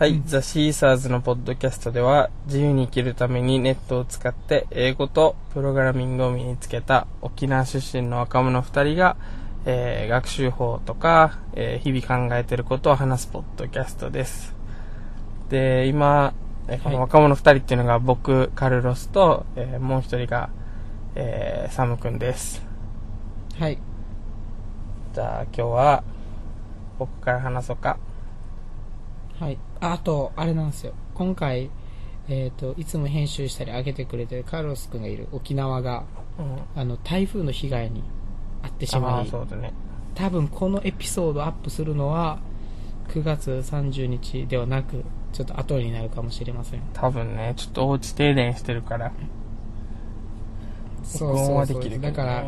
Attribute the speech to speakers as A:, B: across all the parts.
A: はい、
B: うん
A: ザ・シーサーズのポッドキャストでは自由に生きるためにネットを使って英語とプログラミングを身につけた沖縄出身の若者2人が、えー学習法とか、えー日々考えてることを話すポッドキャストです。で、今、えーこの若者2人っていうのが僕、カルロスと、えーもう1人が、えーサムくんです。
B: はい。
A: じゃあ今日は僕から話そうか。
B: はい。ああと、あれなんですよ。今回、えっ、と、いつも編集したり上げてくれてるカルロス君がいる沖縄が、
A: うん。
B: あの、台風の被害に遭ってし
A: あ
B: まい、
A: あそうだね。
B: 多分このエピソードアップするのは、9月30日ではなく、ちょっと後になるかもしれません。
A: 多分ね、ちょっとお家停電してるから。
B: そうそうそうだから、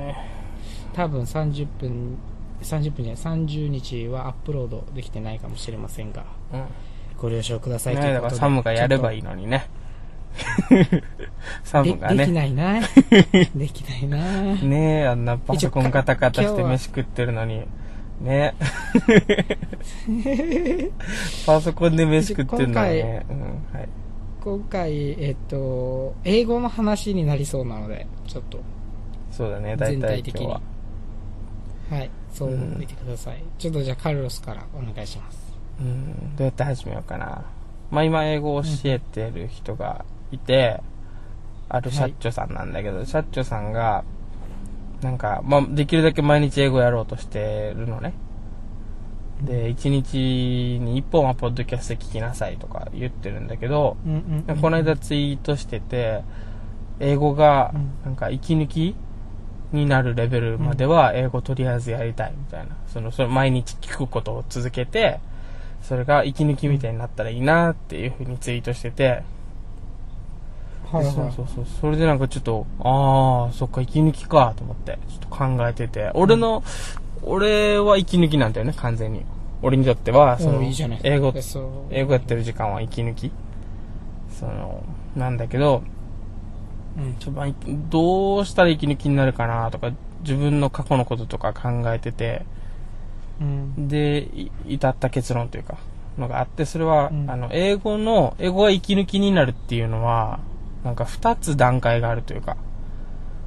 B: 多分30分、30分じゃない、30日はアップロードできてないかもしれませんが、
A: うん。
B: ご了承くださいとい
A: ね
B: うことで。
A: だからサムがやればい
B: い。
A: いのにね。サムが
B: ででき
A: ね。
B: ないなできないな
A: ねえ、あんなパソコンガタガタして飯食ってるのに。ね パソコンで飯食ってるのにね。うん、はい。
B: 今回、えっと、英語の話になりそうなので、ちょっと、
A: そうだね、大
B: 全
A: 体
B: 体的に。
A: は
B: い、そう思ってください。ちょっとじゃあカルロスからお願いします。
A: うん、どうやって始めようかな。まあ今英語を教えてる人がいて、あるシャッチョさんなんだけど、シャッチョさんが、なんか、まあできるだけ毎日英語やろうとしてるのね。で、一日に一本はポッドキャスト聞きなさいとか言ってるんだけど、
B: うんうんうん
A: この間ツイートしてて、英語が
B: うん、
A: なんか息抜きになるレベルまでは英語とりあえずやりたいみたいな。その、それ毎日聞くことを続けて、それが息抜きみたいになったらいいなっていう風にツイートしてて、
B: はいはい
A: そうそうそう。それでなんかちょっと、ああ、そっか、息抜きかと思って、ちょっと考えてて、俺の、俺は息抜きなんだよね、完全に。俺にとっては、その、
B: うんいいじゃない
A: 英語、英語やってる時間は息抜き。その、なんだけど、
B: うん。
A: ちょまあいどうしたら息抜きになるかなとか、自分の過去のこととか考えてて、
B: うん。
A: で、い至った結論というか、のがあって、それは、
B: うん。
A: あの、英語の、英語が息抜きになるっていうのは、なんか二つ段階があるというか、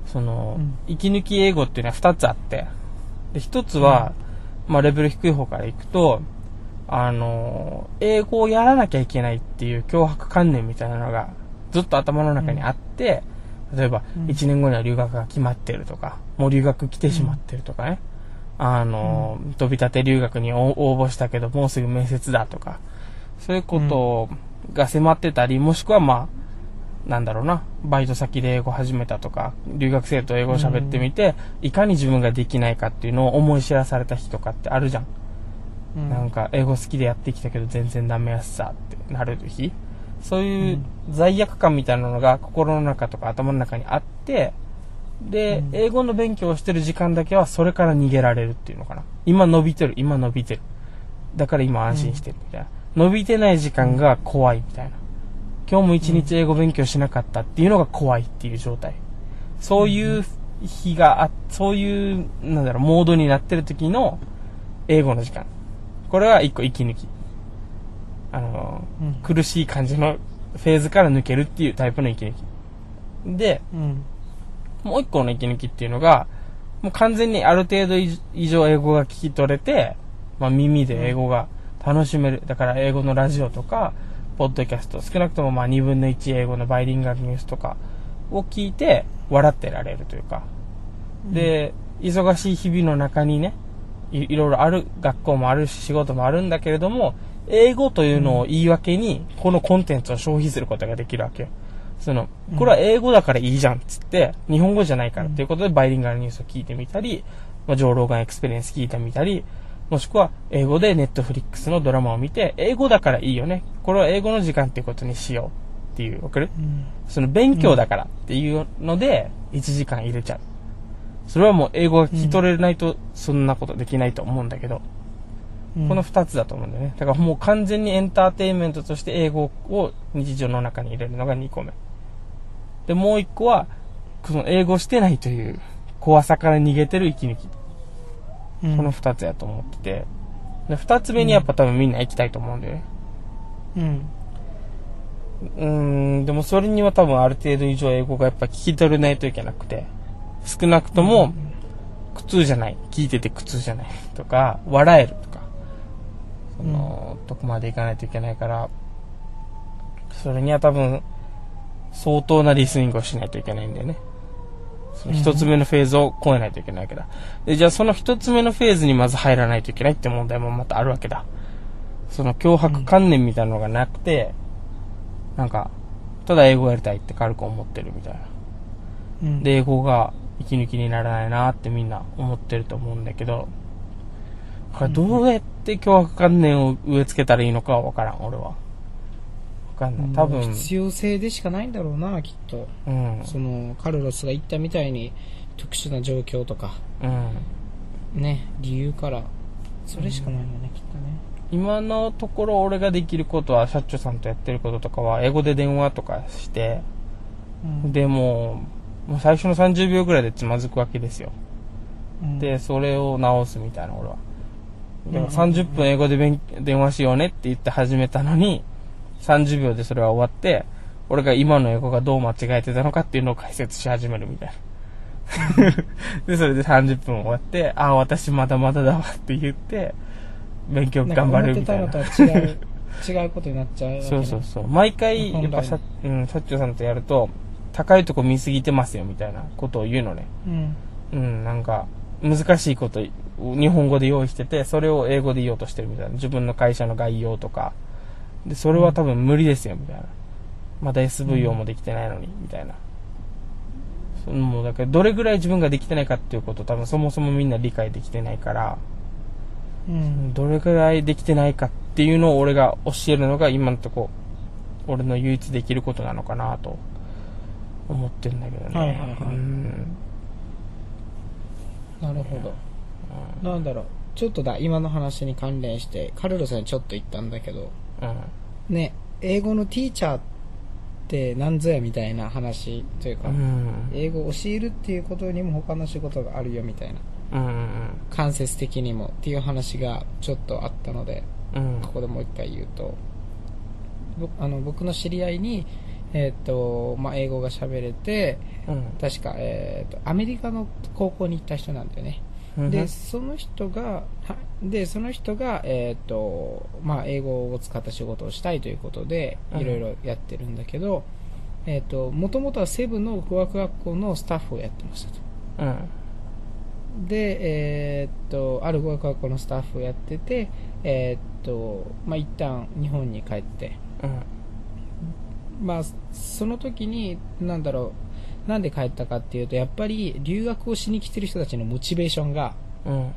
A: その、
B: うん。
A: 息抜き英語っていうのは二つあって、で、一つは、まあ、レベル低い方からいくと、あの、英語をやらなきゃいけないっていう脅迫観念みたいなのが、ずっと頭の中にあって、例えば、
B: うん。
A: 1年後には留学が決まってるとか、もう留学来てしまってるとかね、あの、飛び立て留学に応応募したけど、もうすぐ面接だとか、そういうことが迫ってたり、もしくはまあ、なんだろうな、バイト先で英語始めたとか、留学生と英語を喋ってみて、いかに自分ができないかっていうのを思い知らされた日とかってあるじゃん。
B: うん。
A: なんか、英語好きでやってきたけど全然ダメやしさってなる日。そういう罪悪感みたいなのが心の中とか頭の中にあって、で、
B: うん
A: 英語の勉強をしてる時間だけはそれから逃げられるっていうのかな。今伸びてる、今伸びてる。だから今安心してるみたいな。伸びてない時間が怖いみたいな。今日も一日英語勉強しなかったっていうのが怖いっていう状態。そういう日があ、そういう、なんだろう、モードになってる時の英語の時間。これは一個息抜き。あの、
B: うん
A: 苦しい感じのフェーズから抜けるっていうタイプの息抜き。で、
B: うん
A: もう一個の息抜きっていうのが、もう完全にある程度以以上英語が聞き取れて、まあ耳で英語が楽しめる。だから英語のラジオとか、ポッドキャスト、少なくともまあ2分の1英語のバイリンガルニュースとかを聞いて笑ってられるというか。で、忙しい日々の中にね、いいろいろある、学校もあるし仕事もあるんだけれども、英語というのを言い訳に、このコンテンツを消費することができるわけよ。その、これは英語だからいいじゃんっつって、日本語じゃないからっていうことでバイリンガルニュースを聞いてみたり、まあ、ジョー・ローガン・エクスペリエンス聞いてみたり、もしくは英語でネットフリックスのドラマを見て、英語だからいいよね。これは英語の時間っていうことにしようっていう、わかる？
B: うん
A: その勉強だからっていうので、1時間入れちゃう。それはもう英語が聞き取れないと、そんなことできないと思うんだけど、
B: うん
A: この2つだと思うんだよね。だからもう完全にエンターテインメントとして英語を日常の中に入れるのが2個目。で、もう1個は、その英語してないという怖さから逃げてる息抜き。
B: うん
A: この2つやと思ってて。で、2つ目にやっぱ多分みんな行きたいと思うんだよね。
B: うん。
A: うーん、でもそれには多分ある程度以上英語がやっぱ聞き取れないといけなくて、少なくとも苦痛じゃない、聞いてて苦痛じゃないとか、笑えるその、とこまでいかないといけないから、それには多分、相当なリスニングをしないといけないんだよね。その一つ目のフェーズを超えないといけないわけだ。で、じゃあその一つ目のフェーズにまず入らないといけないって問題もまたあるわけだ。その脅迫観念みたいなのがなくて、なんか、ただ英語やりたいって軽く思ってるみたいな。
B: うん。
A: で、英語が息抜きにならないなってみんな思ってると思うんだけど、これどうやって脅迫観念を植え付けたらいいのかはわからん、俺は。わかんない。多分、
B: 必要性でしかないんだろうな、きっと。
A: うん、
B: その、カルロスが言ったみたいに、特殊な状況とか、
A: うん。
B: ね、理由から、それしかないのね、きっとね。
A: 今のところ俺ができることは、社長さんとやってることとかは、英語で電話とかして、
B: うん、
A: でもう、もう最初の30秒ぐらいでつまずくわけですよ。
B: うん、
A: で、それを直すみたいな、俺は。だから
B: うん
A: 30分英語で勉電話しようねって言って始めたのに、30秒でそれは終わって、俺が今の英語がどう間違えてたのかっていうのを解説し始めるみたいな。で、それで30分終わって、ああ、私まだまだだわって言って、勉強頑張るみたいな。
B: んか思ってたのとは違う、違うことになっちゃう
A: そうそうそう。毎回、やっぱさ、うん、社長さんとやると、高いとこ見すぎてますよみたいなことを言うのね。
B: うん。
A: うん、なんか、難しいことを日本語で用意してて、それを英語で言おうとしてるみたいな。自分の会社の概要とか。で、それは多分無理ですよ、みたいな。まだ SVO もできてないのに、みたいな。そのもう、だから、どれぐらい自分ができてないかっていうことを多分そもそもみんな理解できてないから、
B: うん。
A: どれぐらいできてないかっていうのを俺が教えるのが今のとこ、俺の唯一できることなのかなと思ってるんだけどね。
B: はいはいはい
A: うん
B: なるほど。なんだろう。ちょっとだ、今の話に関連して、カルロスにちょっと言ったんだけど、
A: うん。
B: ね、英語のティーチャーって何ぞやみたいな話というか、
A: うん。
B: 英語を教えるっていうことにも他の仕事があるよみたいな、
A: うん。うん。
B: 間接的にもっていう話がちょっとあったので、
A: うん。
B: ここでもう一回言うと、ぼあの僕の知り合いに、えっ、と、まあ、英語が喋れて、
A: うん。
B: 確か、えっ、と、アメリカの高校に行った人なんだよね。
A: うん。
B: で、その人が、はで、その人が、えっ、と、まあ、英語を使った仕事をしたいということで、
A: うん
B: いろいろやってるんだけど、えっ、と、もともとはセブの語学学校のスタッフをやってましたと。
A: うん。
B: で、えっ、と、ある語学学校のスタッフをやってて、えっ、と、まあ、一旦日本に帰って、
A: うん。
B: まあ、その時に、なんだろう、なんで帰ったかっていうと、やっぱり留学をしに来てる人たちのモチベーションが、
A: うん。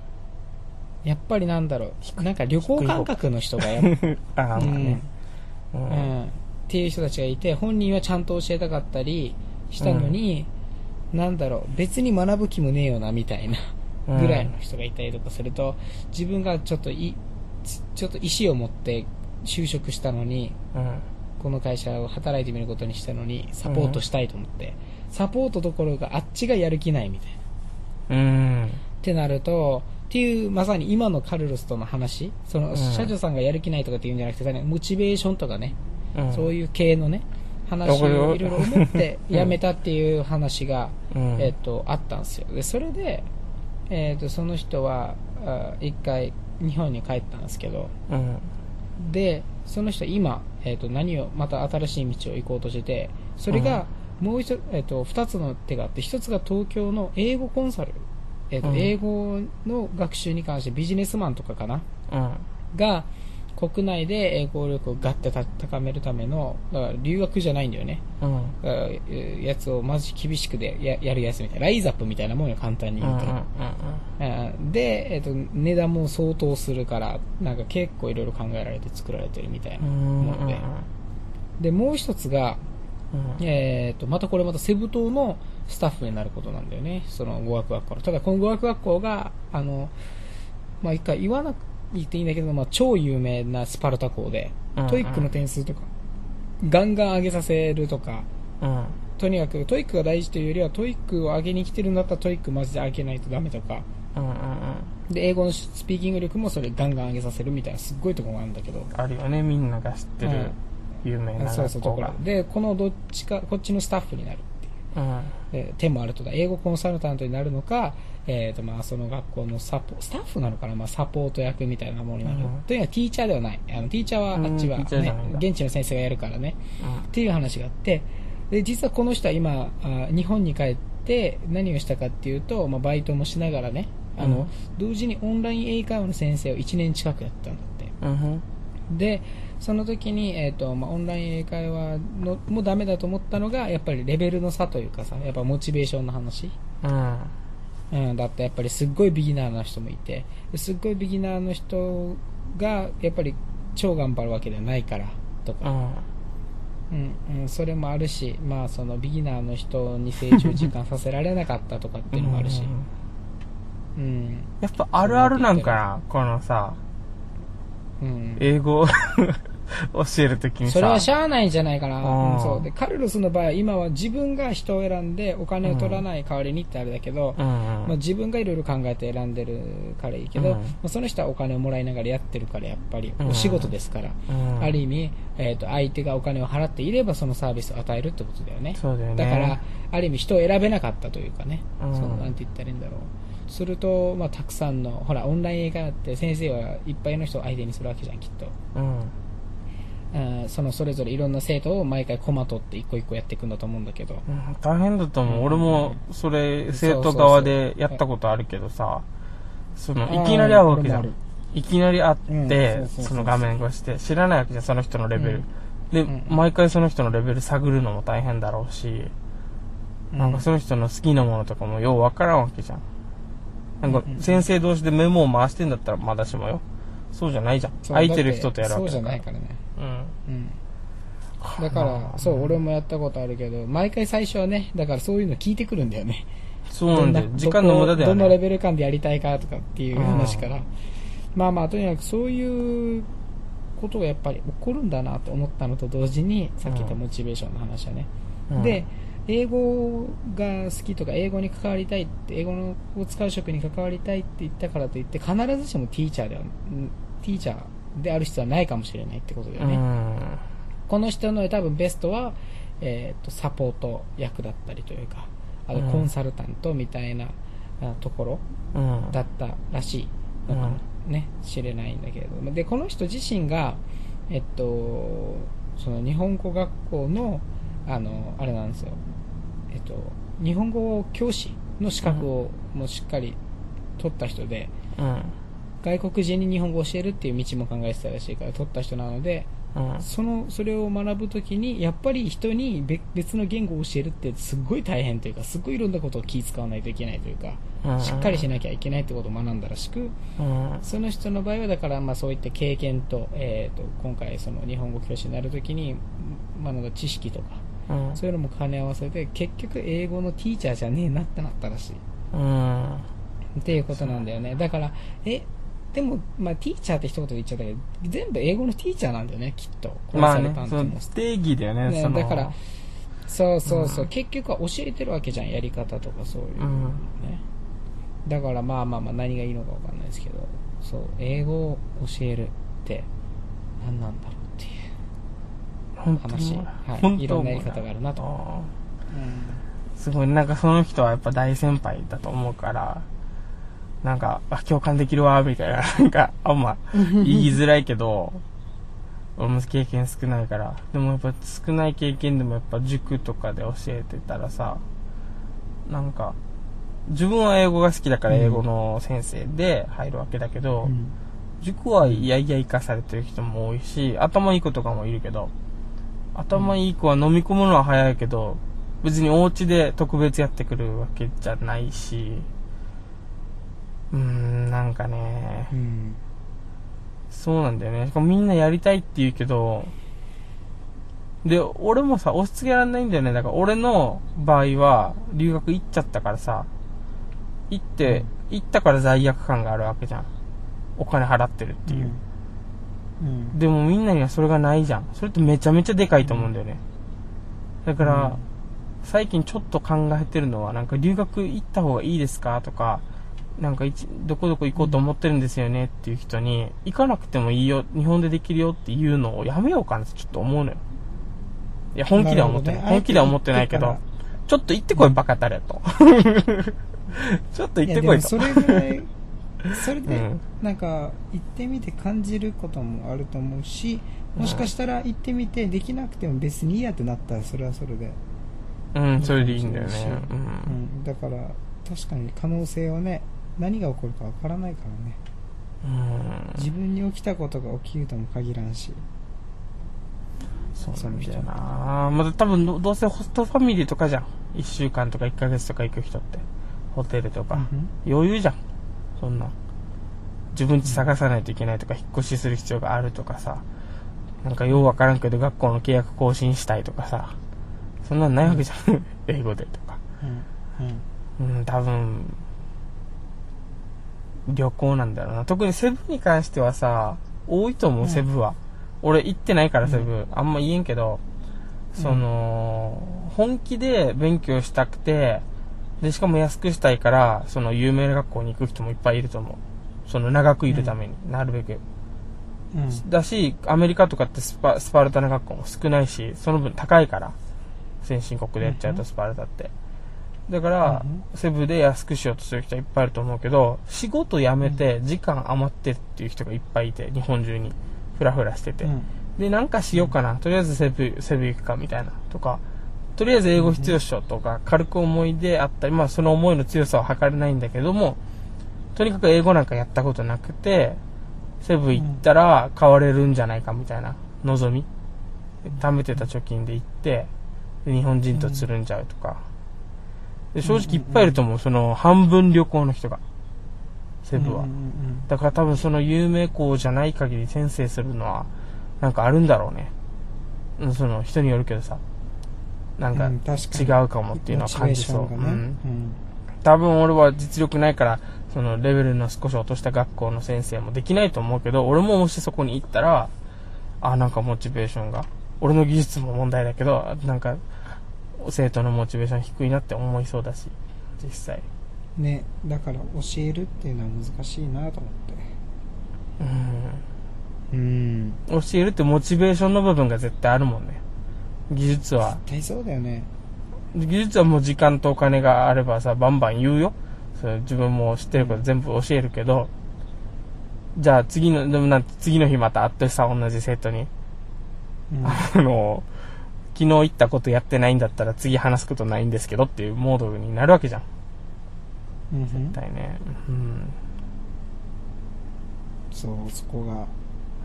B: やっぱりなんだろう、なんか旅行感覚の人がやっ
A: ああ、まあね。う。
B: うんん、っていう人たちがいて、本人はちゃんと教えたかったりしたのに、なんだろう、別に学ぶ気もねえよな、みたいな
A: うん
B: ぐらいの人がいたりとかすると、自分がちょっとい、ちょっと意思を持って就職したのに、
A: うん。
B: この会社を働いてみることにしたのに、サポートしたいと思って、サポートどころかあっちがやる気ないみたいな。
A: うん。
B: ってなると、っていう、まさに今のカルロスとの話、その、
A: ん
B: 社長さんがやる気ないとかっていうんじゃなくて、モチベーションとかね、
A: うん。
B: そういう系のね、話をいろいろ思って 辞めたっていう話が、
A: うん。
B: えっと、あったんですよ。で、それで、えっと、その人は、あ一回日本に帰ったんですけど、
A: うん。
B: で、その人今、えっと、何を、また新しい道を行こうとしてて、それが、もう一つ、えっと、二つの手があって、一つが東京の英語コンサル、えっと、
A: うん
B: 英語の学習に関してビジネスマンとかかな？
A: うん。
B: が、国内で英語力をガッてた高めるための、だから留学じゃないんだよね。
A: うん。
B: だからえやつをまず厳しくでややるやつみたいな。ライズアップみたいなもんよ、簡単に
A: うん。
B: 言うと。うんで、えっと、値段も相当するから、なんか結構いろいろ考えられて作られてるみたいな
A: うん。
B: もので。で、もう一つが、
A: うん。
B: えっと、またこれまたセブ島のスタッフになることなんだよね。その語学学校の。ただこの語学学校が、あの、まあ一回言わなくていいんだけど、まあ超有名なスパルタ校で、
A: うん
B: TOEIC の点数とか、ガンガン上げさせるとか、
A: うん。
B: とにかく TOEIC が大事というよりは TOEIC を上げに来てるんだったら TOEIC マジで上げないとダメとか、
A: うん。うん。
B: で、英語のスピーキング力もそれガンガン上げさせるみたいなすっごいところがあるんだけど。
A: あるよね、みんなが知ってる有名な
B: そうそう、と。ころで、このどっちか、こっちのスタッフになるっていう。
A: うん。
B: えー手もあるとだ英語コンサルタントになるのか、えーとまあ、その学校のサポスタッフなのかな、まあ、サポート役みたいなものになる、
A: うん。
B: というのはティーチャーではない。あのティーチャーは
A: うん
B: あっちは、
A: ティーチャーじゃないん
B: 現地の先生がやるからね。
A: うん。
B: っていう話があって。で実はこの人は今あ日本に帰って何をしたかっていうと、まあ、バイトもしながらねあの、
A: うん。
B: 同時にオンライン英会話の先生を1年近くやったんだって。
A: うん
B: でその時に、えーとまあ、オンライン英会話のもダメだと思ったのがやっぱりレベルの差というかさやっぱモチベーションの話、
A: うん
B: うん、だってやっぱりすっごいビギナーな人もいてすっごいビギナーの人がやっぱり超頑張るわけではないからと
A: う
B: か、
A: ん
B: うんうん、それもあるし、まあ、そのビギナーの人に成長時間させられなかったとかっていうのもあるし、うん。
A: やっぱあるあるなんかなこのさ
B: うん、
A: 英語。教えるときにさ。
B: それはしゃあないんじゃないかな、
A: うん。
B: うんそう。でカルロスの場合は今は自分が人を選んでお金を取らない代わりにってあれだけど、
A: うん
B: まあ、自分がいろいろ考えて選んでるからいいけど、
A: うん。
B: まあ、その人はお金をもらいながらやってるからやっぱり
A: うん。
B: お仕事ですから、
A: うん。
B: ある意味、えー、と相手がお金を払っていればそのサービスを与えるってことだよね。
A: そうだよね。
B: だからある意味人を選べなかったというかね、
A: うん。
B: そのなんて言ったらいいんだろう。すると、まあ、たくさんのほらオンライン英会話って先生はいっぱいの人を相手にするわけじゃんきっと。
A: うん
B: うんそのそれぞれいろんな生徒を毎回コマ取って一個一個やっていくんだと思うんだけど、
A: うん大変だと思う、
B: うん。
A: 俺もそれ生徒
B: そうそうそう
A: 側でやったことあるけどさそのいきなり会うわけじゃん。いきなり会って、
B: うんそうそうそうそう。
A: その画面越して知らないわけじゃんその人のレベル、で、
B: うん。
A: 毎回その人のレベル探るのも大変だろうし、なんかその人の好きなものとかもようわからんわけじゃん。なんか先生同士でメモを回してんだったらまだしもよ。そうじゃないじゃん。
B: そう
A: 空いてる人とやるわ
B: そうじ
A: けだから。
B: ゃないからね、
A: うん。
B: うん、だからそう俺もやったことあるけど毎回最初はねだからそういうの聞いてくるんだよね。
A: そうなんだよ。時間の無駄だよ
B: どこどのレ
A: ね
B: ベル感でやりたいかとかっていう話から、まあまあとにかくそういうことがやっぱり起こるんだなと思ったのと同時にさっき言ったモチベーションの話はね、
A: うん。
B: で英語が好きとか英語に関わりたいって英語のを使う職に関わりたいって言ったからといって必ずしもティーチャーではんティーチャーである必要はないかもしれないってことだよね、
A: うん。
B: この人の多分ベストは、えー、とサポート役だったりというかあと
A: うん。
B: コンサルタントみたいな、あところ
A: うん。
B: だったらしいのかもね、知れないんだけれども。でこの人自身が、えっと、その日本語学校のあのあれなんですよ、えっと、日本語教師の資格をもうしっかり取った人で、
A: うん
B: 外国人に日本語を教えるっていう道も考えてたらしいから取った人なので
A: うん。
B: そのそれを学ぶときにやっぱり人に別別の言語を教えるってすっごい大変というかすっごいいろんなことを気使わないといけないというか、
A: うん。
B: しっかりしなきゃいけないってことを学んだらしく
A: うん。
B: その人の場合はだからまあそういった経験と,、えー、と今回その日本語教師になるときに学んだ知識とか
A: うん。
B: そういうのも兼ね合わせて結局英語のティーチャーじゃねえなってなったらしい。
A: うん。
B: っていうことなんだよね。だからえでも、まあ、ティーチャーって一言で言っちゃったけど全部英語のティーチャーなんだよねきっと。コン
A: まあね
B: サルタン、ト
A: そ
B: も
A: の定義だよね、
B: ね
A: その。
B: だからそうそうそう、
A: うん。
B: 結局は教えてるわけじゃんやり方とかそういう、
A: うん。
B: ねだからまあまあまあ何がいいのかわかんないですけどそう英語を教えるって何なんだろうっていう話。
A: に？
B: はいいろんなやり方があるなと。
A: あー。すごい、なんかその人はやっぱ大先輩だと思うから、なんか、あ、共感できるわ、みたいな、なんか、あんま言いづらいけど、俺も経験少ないから、でもやっぱ少ない経験でもやっぱ塾とかで教えてたらさ、なんか、自分は英語が好きだから
B: うん。
A: 英語の先生で入るわけだけど、
B: うん。
A: 塾はいやいや生かされてる人も多いし、頭いい子とかもいるけど、頭いい子は飲み込むのは早いけど、別にお家で特別やってくるわけじゃないし、うーん、なんかね、
B: うん
A: そうなんだよね。みんなやりたいって言うけど、で、俺もさ、押し付けられないんだよね。だから俺の場合は、留学行っちゃったからさ、行って、行ったから罪悪感があるわけじゃん。お金払ってるっていう。
B: うん
A: でもみんなにはそれがないじゃん。それってめちゃめちゃでかいと思うんだよね。だから、
B: うん
A: 最近ちょっと考えてるのは、なんか留学行った方がいいですか？とか、なんか一どこどこ行こうと思ってるんですよねっていう人に、行かなくてもいいよ、日本でできるよっていうのをやめようかなってちょっと思うのよ。いや、本気では思ってない。
B: なね
A: 本気では思ってないけどちょっと行ってこい、バカたれと。ちょっと行ってこいと。
B: やでもそれぐらい、それで
A: うん、
B: なんか、行ってみて感じることもあると思うし、もしかしたら行ってみてできなくても別にいいやってなったらそれはそれで。
A: うん、それでいいんだよね。
B: う
A: うん
B: ん、だから、確かに可能性はね、何が起こるかわからないからね。
A: うん。
B: 自分に起きたことが起きるとも限らんし。
A: そうなんだよなまだ多分ど、どうせホストファミリーとかじゃん。1週間とか1ヶ月とか行く人って。ホテルとか。余裕じゃん。そんな。自分家探さないといけないとか、引っ越しする必要があるとかさ。なんかようわからんけど学校の契約更新したいとかさ。そんなんないわけじゃん。英語でとか。
B: うん。うん。
A: うん、多分、旅行なんだろうな。特にセブに関してはさ、多いと思う、
B: うん
A: セブは。俺行ってないから、
B: うん
A: セブ。あんま言えんけど、その、本気で勉強したくて、で、しかも安くしたいから、その有名な学校に行く人もいっぱいいると思う。その長くいるために、なるべく。
B: うん。
A: だし、アメリカとかってスパスパルタな学校も少ないし、その分高いから、先進国でやっちゃうと
B: うん
A: スパルタって。だから、
B: うん
A: セブで安くしようとする人はいっぱいいると思うけど、仕事辞めて時間余ってるっていう人がいっぱいいて、日本中にフラフラしてて。
B: うん。
A: で、なんかしようかな。とりあえずセブ、セブ行くかみたいな。とか、とりあえず英語必要っしょとか、軽く思いであったり、まあその思いの強さは測れないんだけども、とにかく英語なんかやったことなくて、セブ行ったら変われるんじゃないかみたいな望み。貯めてた貯金で行って、で日本人とつるんじゃうとか。で正直いっぱいいると思う。その半分旅行の人が。セブは。だから多分その有名校じゃない限り先生するのは、なんかあるんだろうね。うんその人によるけどさ。なんか違
B: に
A: うかもっていうのは感じそう。うん多分俺は実力ないから、そのレベルの少し落とした学校の先生もできないと思うけど、俺ももしそこに行ったら、あ、なんかモチベーションが、俺の技術も問題だけど、なんか、生徒のモチベーション低いなって思いそうだし、実際。
B: うんね、だから教えるっていうのは難しいなと思って。
A: うん。
B: うん。
A: 教えるってモチベーションの部分が絶対あるもんね。技術は。
B: 絶対そうだよね。
A: 技術はもう時間とお金があればさ、バンバン言うよ。それ自分も知ってること全部教えるけど、じゃあ次の、でもなんて次の日また会ってさ、同じ生徒に。
B: うん。
A: あの、昨日言ったことやってないんだったら次話すことないんですけどっていうモードになるわけじゃん。
B: うん
A: 絶対ね。うん。
B: そう、そこが、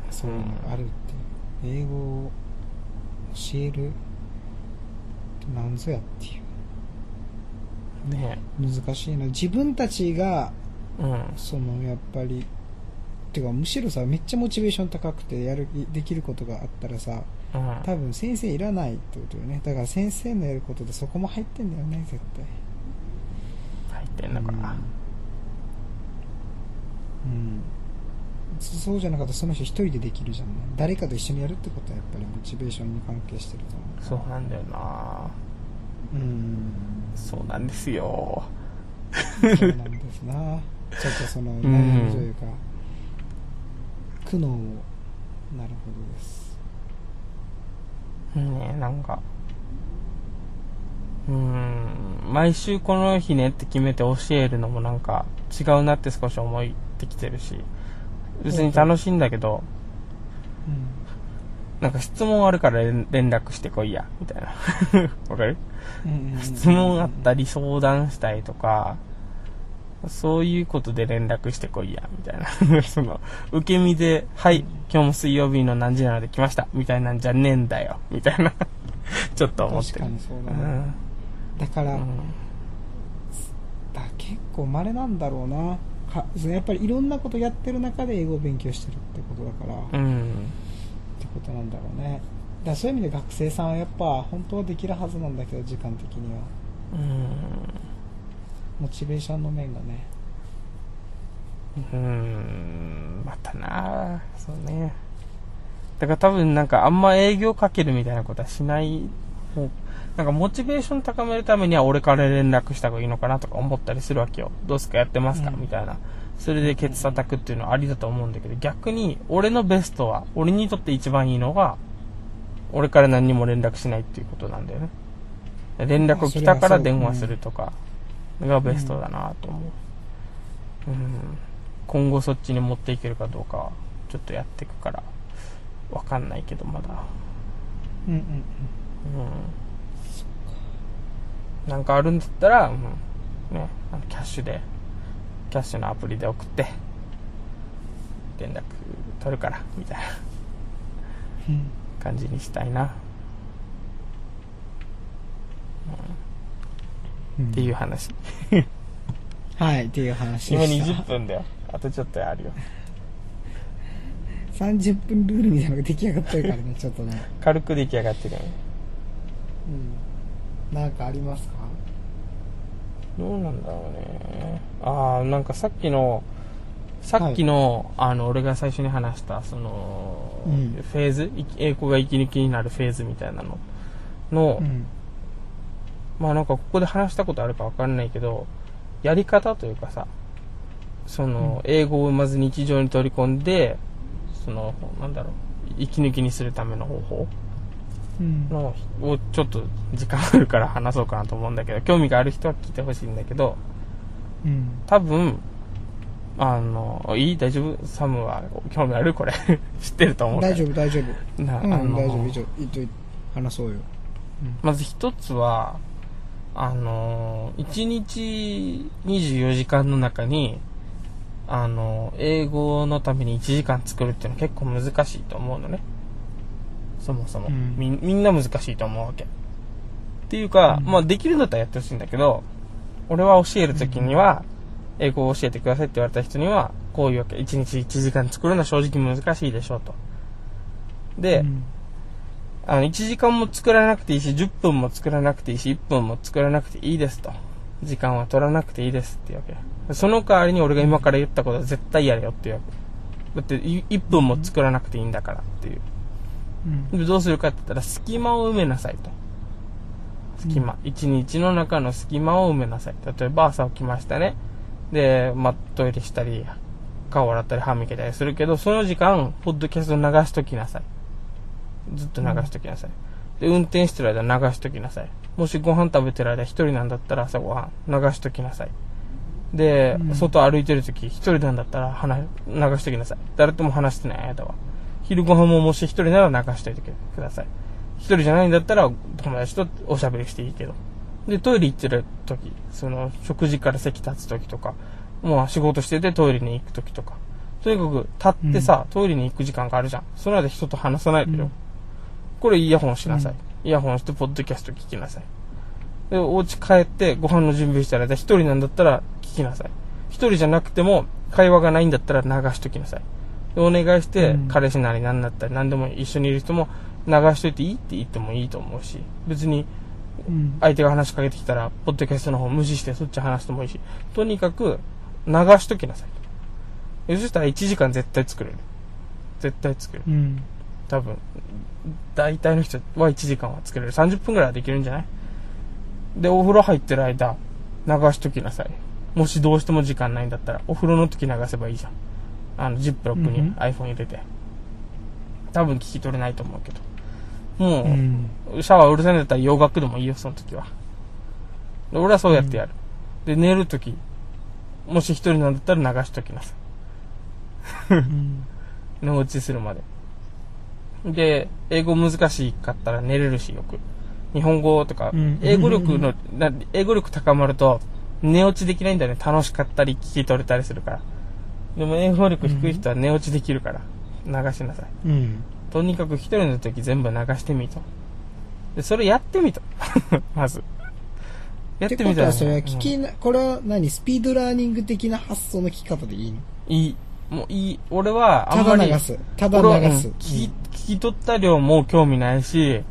B: そういうのがあるっていう。英語を教えるってなんぞやっていう。
A: ね
B: 難しいな。自分たちが、
A: うん。
B: その、やっぱり、てか、むしろさ、めっちゃモチベーション高くて、やる気、できることがあったらさ、
A: うん。
B: 多分先生いらないってことよね。だから先生のやることでそこも入ってんだよね、絶対。
A: 入ってんのかな。
B: うん。そそうじゃなかったらその人一人でできるじゃんね。誰かと一緒にやるってことはやっぱりモチベーションに関係してると思
A: そうなんだよな
B: う。うん。
A: そうなんですよ。
B: そうなんですな。ちょっとその、悩みというか、苦悩を、なるほどです。
A: ねなんか、うーん、毎週この日ねって決めて教えるのもなんか違うなって少し思ってきてるし、別に楽しいんだけど、
B: うん。
A: なんか質問あるから連連絡してこいや、みたいな。わかる？
B: うんうんうん
A: 質問あったり相談したいとか、そういうことで連絡してこいや、みたいな。その、受け身で、はい、今日も水曜日の何時なので来ました、みたいなんじゃねえんだよ、みたいな。ちょっと思ってる。
B: 確かにそうだ
A: う
B: ね。
A: ん。
B: だから、
A: うん
B: だ結構稀なんだろうなやっぱりいろんなことやってる中で英語を勉強してるってことだから、っ
A: うん。
B: てことなんだろうねだそういう意味で学生さんはやっぱ本当はできるはずなんだけど時間的には
A: うん。
B: モチベーションの面がね
A: うん。またなそうね。だから多分なんかあんま営業かけるみたいなことはしないなんかモチベーション高めるためには俺から連絡した方がいいのかなとか思ったりするわけよ。どうすかやってますか、
B: うん
A: みたいな。それでケツ叩くっていうのはありだと思うんだけど、逆に俺のベストは、俺にとって一番いいのが、俺から何にも連絡しないっていうことなんだよね。連絡来たから電話するとかがベストだなと思う。うん。今後そっちに持っていけるかどうかは、ちょっとやっていくから、わかんないけどまだ。
B: うんうん
A: うん。なんかあるんだったら、うん。ね、あのキャッシュで、キャッシュのアプリで送って、連絡取るから、みたいな
B: うん。
A: 感じにしたいな。
B: うん
A: っていう話。
B: はい、っていう話で
A: 今
B: した。
A: 20分だよ。あとちょっとあるよ。
B: 30分ルールみたいなのが出来上がってるからね、ちょっとね。
A: 軽く出来上がってるよね。
B: うん。なんかありますか？
A: どうなんだろうね。ああ、なんかさっきの、さっきの、あの、俺が最初に話した、その、
B: うん
A: フェーズ、い英語が息抜きになるフェーズみたいなのの、
B: うん。
A: まあなんかここで話したことあるかわかんないけど、やり方というかさ、その、英語をまず日常に取り込んで、その、なんだろう、息抜きにするための方法
B: うん。
A: の、をちょっと時間あるから話そうかなと思うんだけど、興味がある人は聞いてほしいんだけど、
B: うん。
A: 多分、あの、いい？大丈夫？サムは興味ある？これ。知ってると思う。
B: 大丈夫、大丈夫。
A: な
B: うん、
A: あの
B: 大丈夫、以上、いっとい話そうよ。
A: まず一つは、あの、1日24時間の中に、あの、英語のために1時間作るっていうのは結構難しいと思うのね。そもそも。
B: うん
A: みみんな難しいと思うわけ。っていうか、
B: うん
A: まあできるんだったらやってほしいんだけど、俺は教えるときには、英語を教えてくださいって言われた人には、こういうわけ。1日1時間作るのは正直難しいでしょうと。で、
B: うん
A: あの、1時間も作らなくていいし、10分も作らなくていいし、1分も作らなくていいですと。時間は取らなくていいですっていうわけ。その代わりに俺が今から言ったことは絶対やれよっていうわけ。だって、い1分も作らなくていいんだからっていう。
B: うん。
A: でどうするかって言ったら、隙間を埋めなさいと。隙間。一日の中の隙間を埋めなさい。例えば朝起きましたね。で、まあ、トイレしたり、顔洗ったり歯磨けたりするけど、その時間、ポッドキャスト流しときなさい。ずっと流しときなさい。で、運転してる間流しときなさい。もしご飯食べてる間一人なんだったら朝ご飯流しときなさい。で、
B: うん
A: 外歩いてる時一人なんだったら話流しときなさい。誰とも話してない間は。昼ご飯ももし一人なら流しといてください。一人じゃないんだったら友達とおしゃべりしていいけど。で、トイレ行ってる時、その食事から席立つ時とか、もう仕事しててトイレに行く時とか。とにかく立ってさ、トイレに行く時間があるじゃん。その間人と話さないでよ。
B: うん
A: これイヤホンしなさい。イヤホンしてポッドキャスト聞きなさい。で、お家帰ってご飯の準備したら、一人なんだったら聞きなさい。一人じゃなくても、会話がないんだったら流しときなさい。で、お願いして、
B: うん
A: 彼氏なり何だったり何でも一緒にいる人も流しといていいって言ってもいいと思うし、別に
B: うん。
A: 相手が話しかけてきたら、ポッドキャストの方無視してそっち話してもいいし、とにかく流しときなさい。えそしたら1時間絶対作れる。絶対作れる。
B: うん。
A: 多分、大体の人は1時間は作れる。30分くらいはできるんじゃない？で、お風呂入ってる間、流しときなさい。もしどうしても時間ないんだったら、お風呂の時流せばいいじゃん。あの、ジップロックに
B: うんうん
A: iPhone 入れて。多分聞き取れないと思うけど。もう、
B: うん。
A: シャワーうるさいんだったら洋楽でもいいよ、その時は。で俺はそうやってやる。で、寝る時、もし一人なんだったら流しときなさい。
B: うん。
A: 寝落ちするまで。で、英語難しかったら寝れるし、よく。日本語とか
B: うん、
A: 英語力の、な英語力高まると、寝落ちできないんだよね。楽しかったり、聞き取れたりするから。でも、英語力低い人は寝落ちできるから、流しなさい。
B: うん。
A: とにかく一人の時全部流してみと。で、それやってみと。まず。や
B: っ
A: っててみたら、
B: ことは、それは聞
A: うん
B: きな、これは何？スピードラーニング的な発想の聞き方でいいの？
A: いい。もういい。俺は、あ
B: た
A: んまり。
B: だ流す。ただ流す。
A: うん聞き聞き取った量も興味ないし、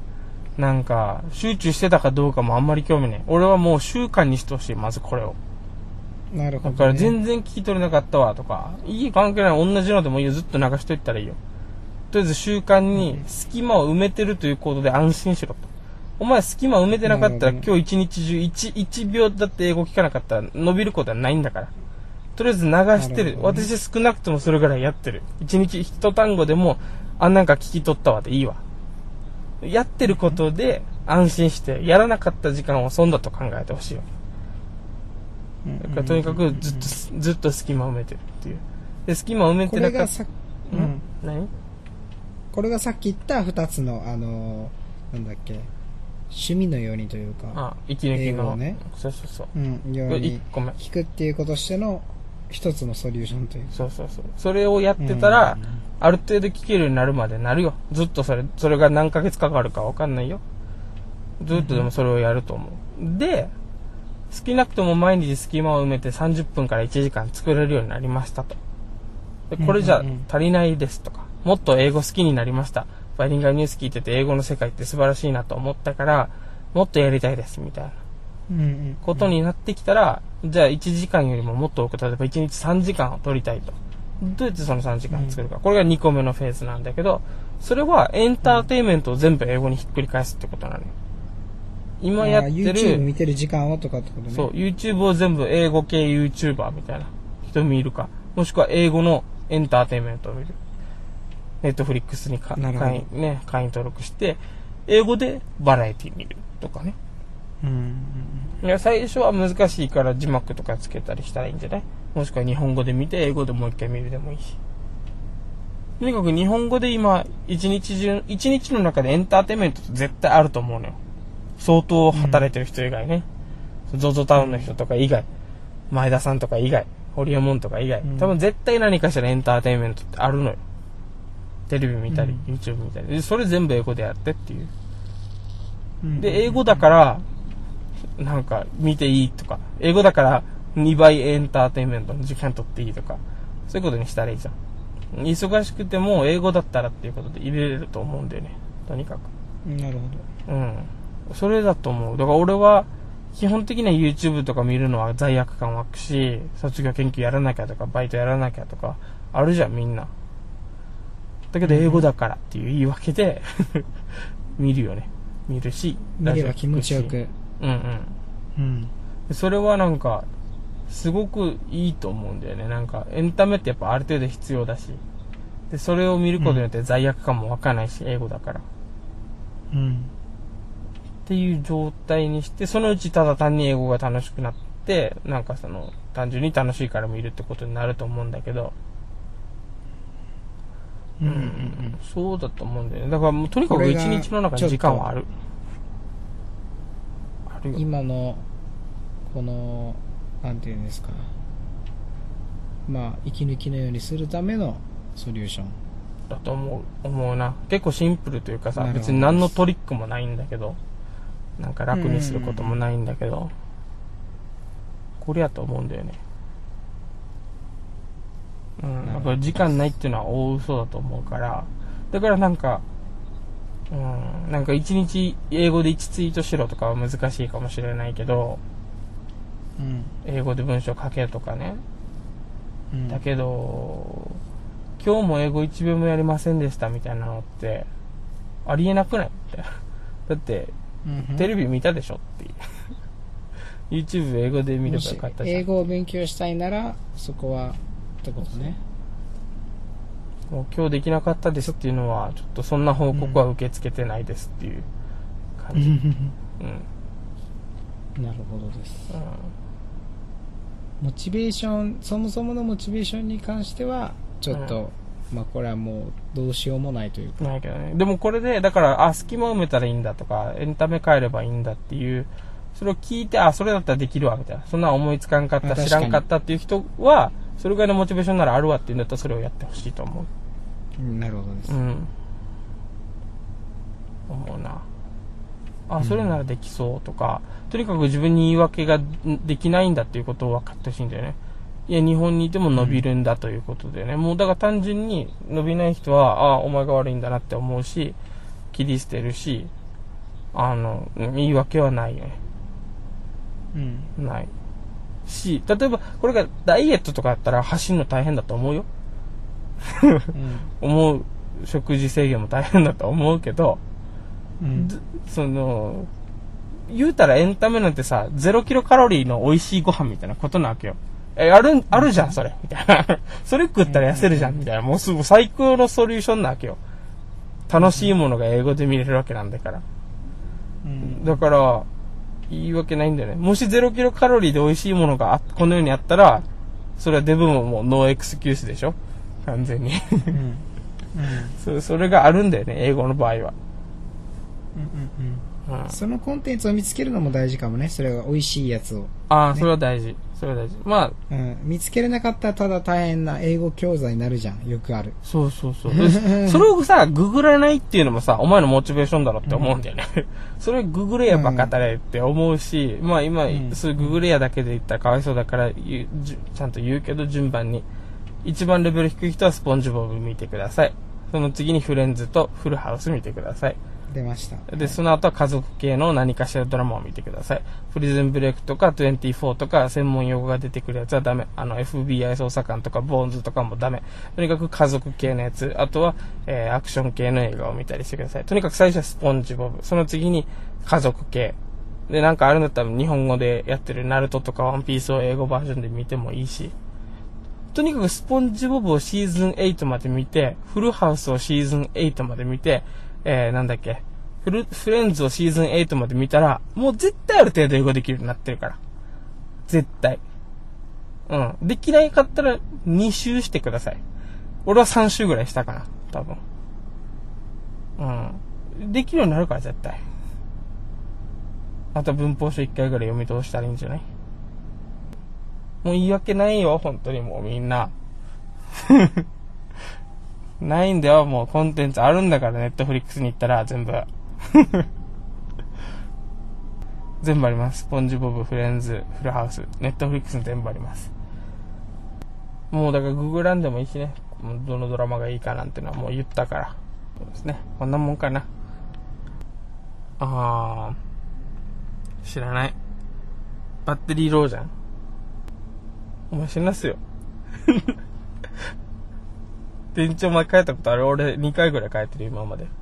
A: なんか、集中してたかどうかもあんまり興味ない。俺はもう習慣にしてほしい、まずこれを。
B: うんなるほど、ね。
A: だから全然聞き取れなかったわとか、いい関係ない、同じのでもいいよ、ずっと流しといったらいいよ。とりあえず習慣に隙間を埋めてるということで安心しろと。お前隙間埋めてなかったら今日一日中1、1秒だって英語聞かなかったら伸びることはないんだから。とりあえず流してる。
B: なるね
A: 私少なくともそれぐらいやってる。一日一単語でも、あ、なんか聞き取ったわでいいわ。やってることで安心して、やらなかった時間を損だと考えてほしいわ。だからとにかくずっと、ずっと隙間を埋めてるっていう。で、隙間を埋め
B: こ
A: てなかった。
B: れがさ、うんん？
A: 何？
B: これがさっき言った二つの、あのー、なんだっけ、趣味のようにというか、
A: あ、息抜きの。
B: ね
A: そうそうそう。
B: うん、ように
A: 1個目。
B: 聞くっていうことしての一つのソリューションというか。
A: そうそうそう。それをやってたら、ある程度聞けるようになるまでなるよ。ずっとそれ、それが何ヶ月かかるかわかんないよ。ずっとでもそれをやると思う。で、少なくとも毎日隙間を埋めて30分から1時間作れるようになりましたと。でこれじゃ
B: うんうんうん
A: 足りないですとか、もっと英語好きになりました。バイリンガルニュース聞いてて英語の世界って素晴らしいなと思ったから、もっとやりたいですみたいな
B: うんうん。
A: ことになってきたら、じゃあ1時間よりももっと多く、例えば1日3時間を取りたいと。どうやってその3時間作るか。これが2個目のフェーズなんだけど、それはエンターテインメントを全部英語にひっくり返すってことなのよ。今やって
B: あー YouTube
A: る、
B: 見てる時間をとかってことね。
A: そう、YouTube を全部英語系 YouTuber みたいな人見るか、もしくは英語のエンターテインメントを見る。Netflix にか
B: なるほど
A: 会員、ね、会員登録して、英語でバラエティ見るとかね。
B: うん
A: 最初は難しいから字幕とかつけたりしたらいいんじゃない？もしくは日本語で見て、英語でもう一回見るでもいいし。とにかく日本語で今、一日中、一日の中でエンターテインメントって絶対あると思うのよ。相当働いてる人以外ね。ZOZO タウンの人とか以外、前田さんとか以外、ホリエモンとか以外、
B: うん
A: 多分絶対何かしらエンターテインメントってあるのよ。テレビ見たり、
B: う
A: YouTube 見たり。でそれ全部英語でやってっていう。
B: うん。
A: で、英語だから、なんか、見ていいとか、英語だから、2倍エンターテインメントの時間取っていいとか、そういうことにしたらいいじゃん。忙しくても、英語だったらっていうことで入れれると思うんだよね。とにかく。
B: なるほ
A: うん。それだと思う。だから俺は、基本的には YouTube とか見るのは罪悪感湧くし、卒業研究やらなきゃとか、バイトやらなきゃとか、あるじゃん、みんな。だけど、英語だからっていう言い訳で、見るよね。見るし、
B: ど。見れば気持ちよ。
A: く。うんうん。
B: うん。
A: それはなんか、すごくいいと思うんだよね。なんか、エンタメってやっぱある程度必要だし。で、それを見ることによって罪悪感も湧かないし、英語だから。
B: うん。
A: っていう状態にして、そのうちただ単に英語が楽しくなって、なんかその、単純に楽しいから見るってことになると思うんだけど、
B: うんうんうん。
A: そうだと思うんだよね。だからもうとにかく一日の中に時間はある。
B: 今の、この、なんていうんですか。まあ、息抜きのようにするためのソリューション。
A: だと思う、思うな。結構シンプルというかさ別に何のトリックもないんだけど、なんか楽にすることもないんだけど、これやと思うんだよね。うん、だから時間ないっていうのは大嘘だと思うから、だからなんか、うん、なんか一日英語で1ツイートしろとかは難しいかもしれないけど、
B: うん。
A: 英語で文章書けとかね。
B: うん。
A: だけど、今日も英語一秒もやりませんでしたみたいなのって、ありえなくない？みたいな。だって、
B: うん
A: テレビ見たでしょっていう。YouTube 英語で見ればよかったじゃん。
B: 英語を勉強したいなら、そこは、ってことね。
A: もう今日できなかったですっていうのは、ちょっとそんな報告は受け付けてないですっていう感じ。うん。
B: なるほどです。
A: うん
B: モチベーション、そもそものモチベーションに関しては、ちょっと、まあこれはもうどうしようもないというか。
A: ないけどね。でもこれで、だから、あ、隙間埋めたらいいんだとか、エンタメ変えればいいんだっていう、それを聞いて、あ、それだったらできるわ、みたいな。そんな思いつかんかった、知らんかったっていう人は、それぐらいのモチベーションならあるわっていうんだったら、それをやってほしいと思う。
B: うんなるほどです。
A: うん。思うな。あ、それならできそうとか、とにかく自分に言い訳ができないんだっていうことを分かってほしいんだよね。いや、日本にいても伸びるんだということでね。もうだから単純に伸びない人は、あ、お前が悪いんだなって思うし、切り捨てるし、あの、言い訳はないよね。
B: うん。
A: ない。し、例えば、これがダイエットとかやったら走るの大変だと思うよ。
B: うん。
A: 思う。食事制限も大変だと思うけど、
B: うん
A: ずその、言うたらエンタメなんてさ、0キロカロリーの美味しいご飯みたいなことなわけよ。え、ある、あるじゃん、それ。みたいな。それ食ったら痩せるじゃん、みたいな。もうすぐ最高のソリューションなわけよ。楽しいものが英語で見れるわけなんだから。
B: うん
A: だから、言い訳ないんだよね。もし0キロカロリーで美味しいものがあこの世にあったら、それはデブももうノーエクスキュースでしょ完全に。
B: うんうん
A: そそれがあるんだよね、英語の場合は。
B: うんうん
A: うん
B: うん。そのコンテンツを見つけるのも大事かもね。それが美味しいやつを。
A: ああ、それは大事。それは大事。まあ、
B: うん。見つけれなかったらただ大変な英語教材になるじゃん。よくある。
A: そうそうそう。で それをさ、ググらないっていうのもさ、お前のモチベーションだろって思うんだよね。それググれやバカたれって思うし、まあ今、
B: ん
A: そういうググれやだけで言ったらかわいそうだから言うじゅちゃんと言うけど順番に。一番レベル低い人はスポンジボブ見てください。その次にフレンズとフルハウス見てください。
B: 出ました。
A: で、その後は家族系の何かしらドラマを見てください。プリズンブレイクとか24とか専門用語が出てくるやつはダメ。あの FBI 捜査官とかボーンズとかもダメ。とにかく家族系のやつ、あとは、えーアクション系の映画を見たりしてください。とにかく最初はスポンジボブ。その次に家族系。で、なんかあるんだったら日本語でやってるナルトとかワンピースを英語バージョンで見てもいいし。とにかくスポンジボブをシーズン8まで見て、フルハウスをシーズン8まで見て、えー、なんだっけ、フル、フレンズをシーズン8まで見たら、もう絶対ある程度英語できるようになってるから。絶対。うん。できないかったら2周してください。俺は3周ぐらいしたかな。多分。うん。できるようになるから絶対。あと文法書1回ぐらい読み通したらいいんじゃない？もう言い訳ないよ、本当にもうみんな。ないんだよ、もうコンテンツあるんだから、ネットフリックスに行ったら全部。全部あります。スポンジボブ、フレンズ、フルハウス。ネットフリックスに全部あります。もうだからググらんでもいいしね。どのドラマがいいかなんてのはもう言ったから。そうですね。こんなもんかな。あー。知らない。バッテリーローじゃん。お前死なすよ。電池お前変えたことある？俺2回ぐらい変えてる今まで。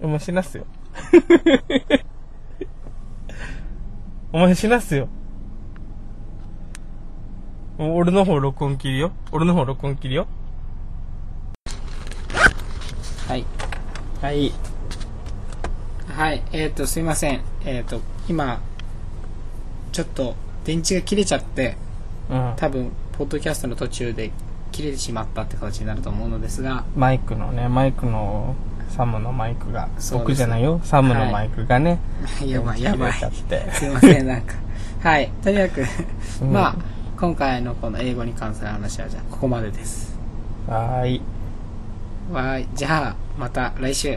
A: お前死なすよ。お前死なすよ。俺の方録音切るよ。俺の方録音切るよ。
B: はい。はい。はい。えっ、と、すいません。えっ、と、今、ちょっと電池が切れちゃって、
A: うん。
B: 多分、ポッドキャストの途中で切れてしまったって形になると思うのですが、
A: マイクのね、マイクの、サムのマイクが、僕じゃないよ。サムのマイクがね、
B: やばい、やばい。
A: 切れちゃって。
B: すいません、なんか。はい。とにかく、
A: うん
B: まあ、今回のこの英語に関する話は、じゃあ、ここまでです。
A: はーい。
B: わーい。じゃあ、また来週。